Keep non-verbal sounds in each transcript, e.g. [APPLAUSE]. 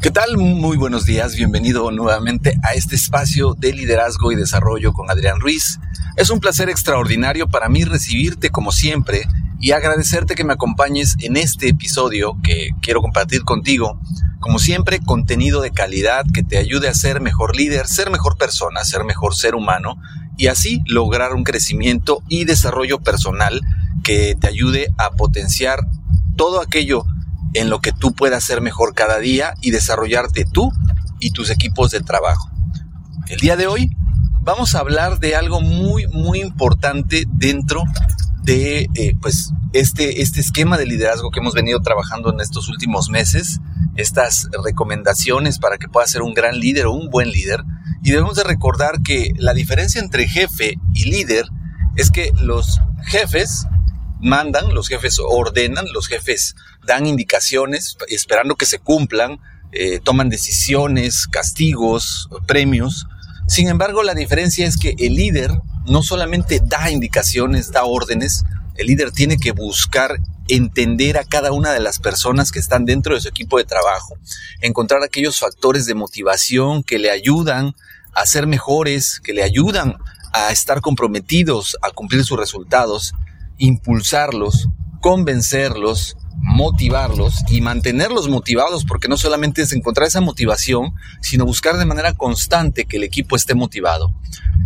¿Qué tal? Muy buenos días, bienvenido nuevamente a este espacio de liderazgo y desarrollo con Adrián Ruiz. Es un placer extraordinario para mí recibirte como siempre y agradecerte que me acompañes en este episodio que quiero compartir contigo. Como siempre, contenido de calidad que te ayude a ser mejor líder, ser mejor persona, ser mejor ser humano y así lograr un crecimiento y desarrollo personal que te ayude a potenciar todo aquello en lo que tú puedas ser mejor cada día y desarrollarte tú y tus equipos de trabajo. El día de hoy vamos a hablar de algo muy, muy importante dentro de eh, pues este, este esquema de liderazgo que hemos venido trabajando en estos últimos meses, estas recomendaciones para que puedas ser un gran líder o un buen líder. Y debemos de recordar que la diferencia entre jefe y líder es que los jefes mandan, los jefes ordenan, los jefes dan indicaciones esperando que se cumplan, eh, toman decisiones, castigos, premios. Sin embargo, la diferencia es que el líder no solamente da indicaciones, da órdenes, el líder tiene que buscar entender a cada una de las personas que están dentro de su equipo de trabajo, encontrar aquellos factores de motivación que le ayudan a ser mejores, que le ayudan a estar comprometidos a cumplir sus resultados impulsarlos, convencerlos, motivarlos y mantenerlos motivados, porque no solamente es encontrar esa motivación, sino buscar de manera constante que el equipo esté motivado.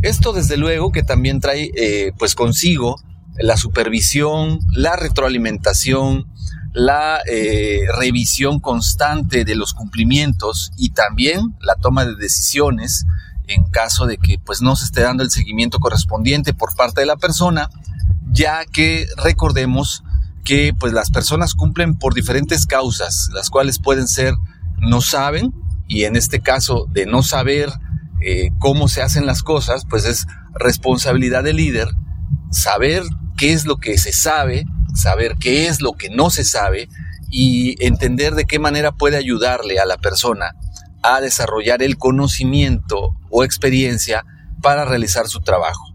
Esto desde luego que también trae eh, pues consigo la supervisión, la retroalimentación, la eh, revisión constante de los cumplimientos y también la toma de decisiones en caso de que pues no se esté dando el seguimiento correspondiente por parte de la persona ya que recordemos que pues las personas cumplen por diferentes causas, las cuales pueden ser no saben y en este caso de no saber eh, cómo se hacen las cosas, pues es responsabilidad del líder saber qué es lo que se sabe, saber qué es lo que no se sabe y entender de qué manera puede ayudarle a la persona a desarrollar el conocimiento o experiencia para realizar su trabajo.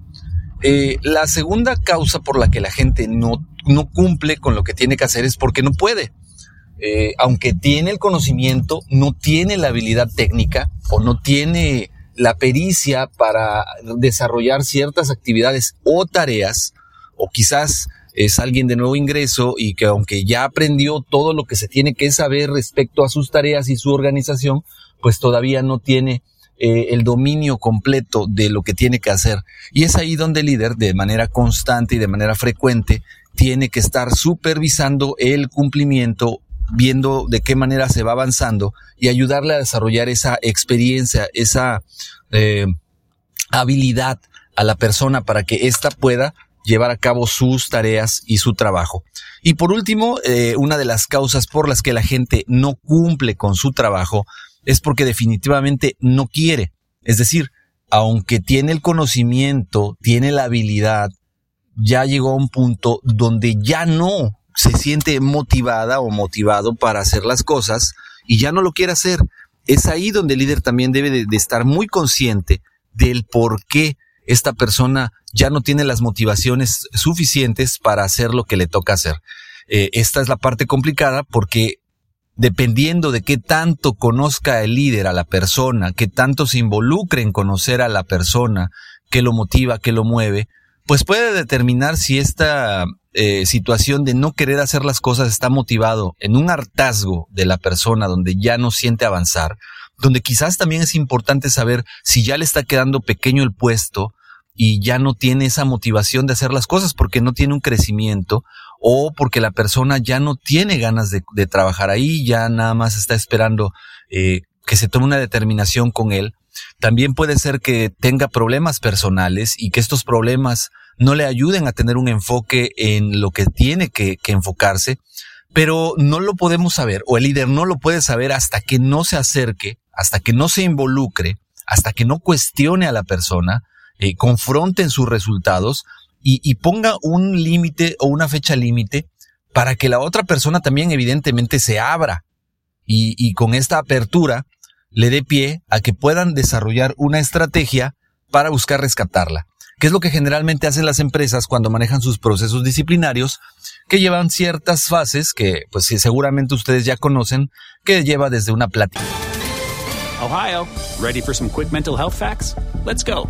Eh, la segunda causa por la que la gente no, no, cumple con lo que tiene que hacer es porque no puede. Eh, aunque tiene el conocimiento, no tiene la habilidad técnica o no tiene la pericia para desarrollar ciertas actividades o tareas, o quizás es alguien de nuevo ingreso y que aunque ya aprendió todo lo que se tiene que saber respecto a sus tareas y su organización, pues todavía no tiene eh, el dominio completo de lo que tiene que hacer. Y es ahí donde el líder, de manera constante y de manera frecuente, tiene que estar supervisando el cumplimiento, viendo de qué manera se va avanzando y ayudarle a desarrollar esa experiencia, esa eh, habilidad a la persona para que ésta pueda llevar a cabo sus tareas y su trabajo. Y por último, eh, una de las causas por las que la gente no cumple con su trabajo es porque definitivamente no quiere. Es decir, aunque tiene el conocimiento, tiene la habilidad, ya llegó a un punto donde ya no se siente motivada o motivado para hacer las cosas y ya no lo quiere hacer. Es ahí donde el líder también debe de, estar muy consciente del por qué esta persona ya no tiene las motivaciones suficientes para hacer lo que le toca hacer. Eh, esta es la parte complicada porque dependiendo de qué tanto conozca el líder a la persona, qué tanto se involucre en conocer a la persona, qué lo motiva, qué lo mueve, pues puede determinar si esta eh, situación de no querer hacer las cosas está motivado en un hartazgo de la persona donde ya no siente avanzar, donde quizás también es importante saber si ya le está quedando pequeño el puesto y ya no tiene esa motivación de hacer las cosas porque no tiene un crecimiento o porque la persona ya no tiene ganas de, trabajar ahí, ya nada más está esperando eh, que se tome una determinación con él. También puede ser que tenga problemas personales y que estos problemas no le ayuden a tener un enfoque en lo que tiene que, enfocarse, pero no lo podemos saber o el líder no lo puede saber hasta que no se acerque, hasta que no se involucre, hasta que no cuestione a la persona, eh, confronten sus resultados y, ponga un límite o una fecha límite para que la otra persona también evidentemente se abra y, y con esta apertura le dé pie a que puedan desarrollar una estrategia para buscar rescatarla, que es lo que generalmente hacen las empresas cuando manejan sus procesos disciplinarios, que llevan ciertas fases que pues seguramente ustedes ya conocen, que lleva desde una plática Ohio, ready for some quick mental health facts? Let's go.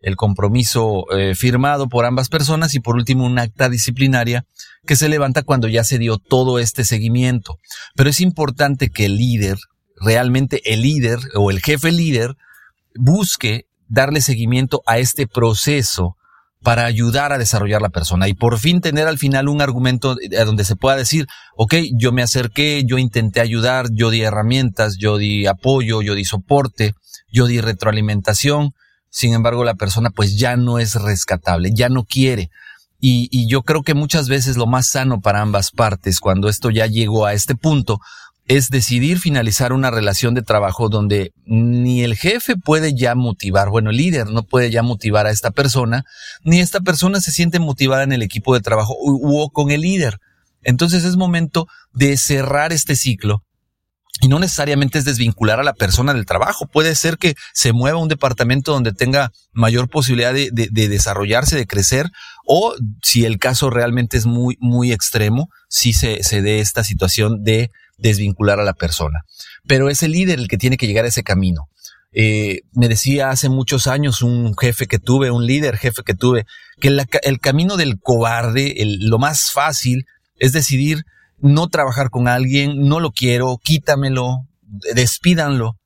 el compromiso eh, firmado por ambas personas y por último un acta disciplinaria que se levanta cuando ya se dio todo este seguimiento. Pero es importante que el líder, realmente el líder o el jefe líder, busque darle seguimiento a este proceso para ayudar a desarrollar la persona y por fin tener al final un argumento donde se pueda decir, ok, yo me acerqué, yo intenté ayudar, yo di herramientas, yo di apoyo, yo di soporte, yo di retroalimentación, sin embargo la persona pues ya no es rescatable, ya no quiere. Y, y yo creo que muchas veces lo más sano para ambas partes, cuando esto ya llegó a este punto, es decidir finalizar una relación de trabajo donde ni el jefe puede ya motivar, bueno, el líder no puede ya motivar a esta persona, ni esta persona se siente motivada en el equipo de trabajo o con el líder. Entonces es momento de cerrar este ciclo y no necesariamente es desvincular a la persona del trabajo. Puede ser que se mueva a un departamento donde tenga mayor posibilidad de, desarrollarse, de crecer, o si el caso realmente es muy, muy extremo, si se, se dé esta situación de desvincular a la persona. Pero es el líder el que tiene que llegar a ese camino. Eh, me decía hace muchos años un jefe que tuve, un líder jefe que tuve, que el camino del cobarde, lo más fácil, es decidir no trabajar con alguien, no lo quiero, quítamelo, despídanlo,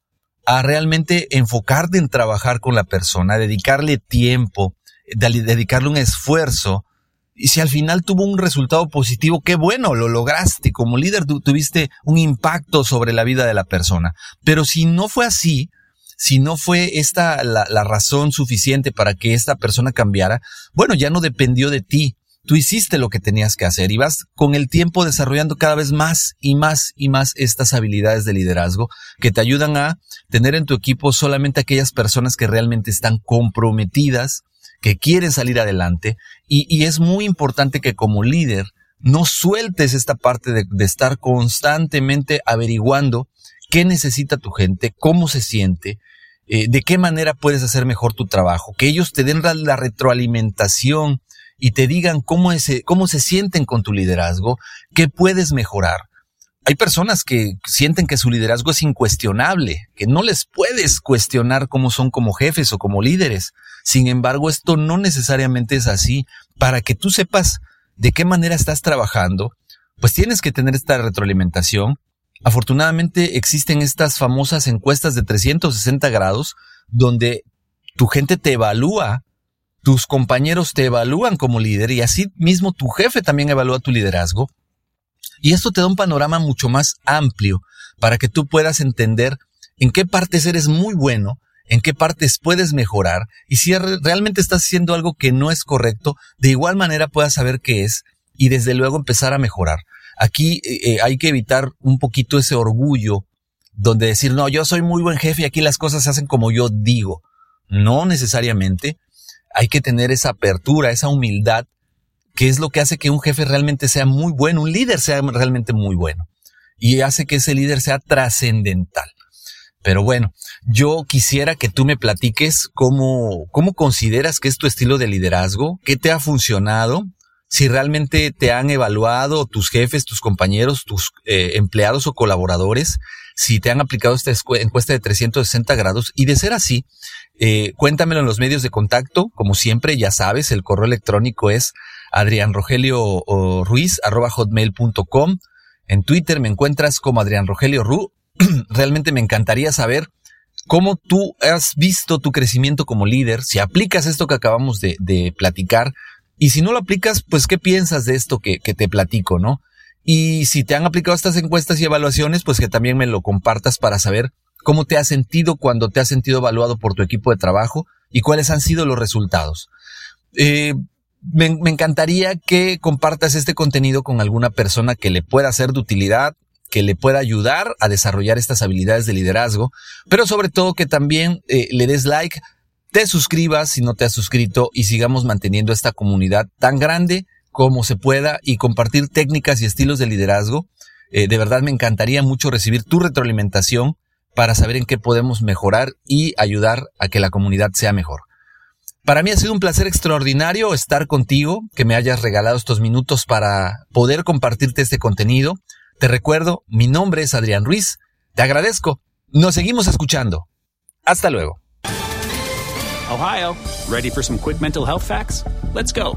a realmente enfocarte en trabajar con la persona, dedicarle tiempo, dedicarle un esfuerzo y si al final tuvo un resultado positivo, qué bueno, lo lograste. Como líder tuviste un impacto sobre la vida de la persona. Pero si no fue así, si no fue esta la, la razón suficiente para que esta persona cambiara, bueno, ya no dependió de ti. Tú hiciste lo que tenías que hacer y vas con el tiempo desarrollando cada vez más y más y más estas habilidades de liderazgo que te ayudan a tener en tu equipo solamente aquellas personas que realmente están comprometidas, que quieren salir adelante. Y, es muy importante que como líder no sueltes esta parte de, estar constantemente averiguando qué necesita tu gente, cómo se siente, eh, de qué manera puedes hacer mejor tu trabajo, que ellos te den la, retroalimentación y te digan cómo, cómo se sienten con tu liderazgo, qué puedes mejorar. Hay personas que sienten que su liderazgo es incuestionable, que no les puedes cuestionar cómo son como jefes o como líderes. Sin embargo, esto no necesariamente es así. Para que tú sepas de qué manera estás trabajando, pues tienes que tener esta retroalimentación. Afortunadamente existen estas famosas encuestas de 360 grados donde tu gente te evalúa, tus compañeros te evalúan como líder y así mismo tu jefe también evalúa tu liderazgo y esto te da un panorama mucho más amplio para que tú puedas entender en qué partes eres muy bueno, en qué partes puedes mejorar y si realmente estás haciendo algo que no es correcto, de igual manera puedas saber qué es y desde luego empezar a mejorar. Aquí eh, eh, hay que evitar un poquito ese orgullo donde decir, no, yo soy muy buen jefe y aquí las cosas se hacen como yo digo. No necesariamente. Hay que tener esa apertura, esa humildad que es lo que hace que un jefe realmente sea muy bueno, un líder sea realmente muy bueno y hace que ese líder sea trascendental. Pero bueno, yo quisiera que tú me platiques cómo, cómo consideras que es tu estilo de liderazgo, qué te ha funcionado, si realmente te han evaluado tus jefes, tus compañeros, tus eh, empleados o colaboradores, si te han aplicado esta encuesta de 360 grados y de ser así, eh, cuéntamelo en los medios de contacto, como siempre, ya sabes, el correo electrónico es Adrián Rogelio Ruiz, arroba hotmail.com. En Twitter me encuentras como Adrián Rogelio Ru. [CLEARS THROAT] Realmente me encantaría saber cómo tú has visto tu crecimiento como líder, si aplicas esto que acabamos de, platicar, y si no lo aplicas, pues qué piensas de esto que, que te platico, ¿no? Y si te han aplicado estas encuestas y evaluaciones, pues que también me lo compartas para saber cómo te has sentido cuando te has sentido evaluado por tu equipo de trabajo y cuáles han sido los resultados. Eh, me, encantaría que compartas este contenido con alguna persona que le pueda ser de utilidad, que le pueda ayudar a desarrollar estas habilidades de liderazgo, pero sobre todo que también eh, le des like, te suscribas si no te has suscrito y sigamos manteniendo esta comunidad tan grande como se pueda y compartir técnicas y estilos de liderazgo. Eh, de verdad me encantaría mucho recibir tu retroalimentación para saber en qué podemos mejorar y ayudar a que la comunidad sea mejor. Para mí ha sido un placer extraordinario estar contigo, que me hayas regalado estos minutos para poder compartirte este contenido. Te recuerdo, mi nombre es Adrián Ruiz. Te agradezco. Nos seguimos escuchando. Hasta luego. Ohio, ready for some quick mental health facts? Let's go.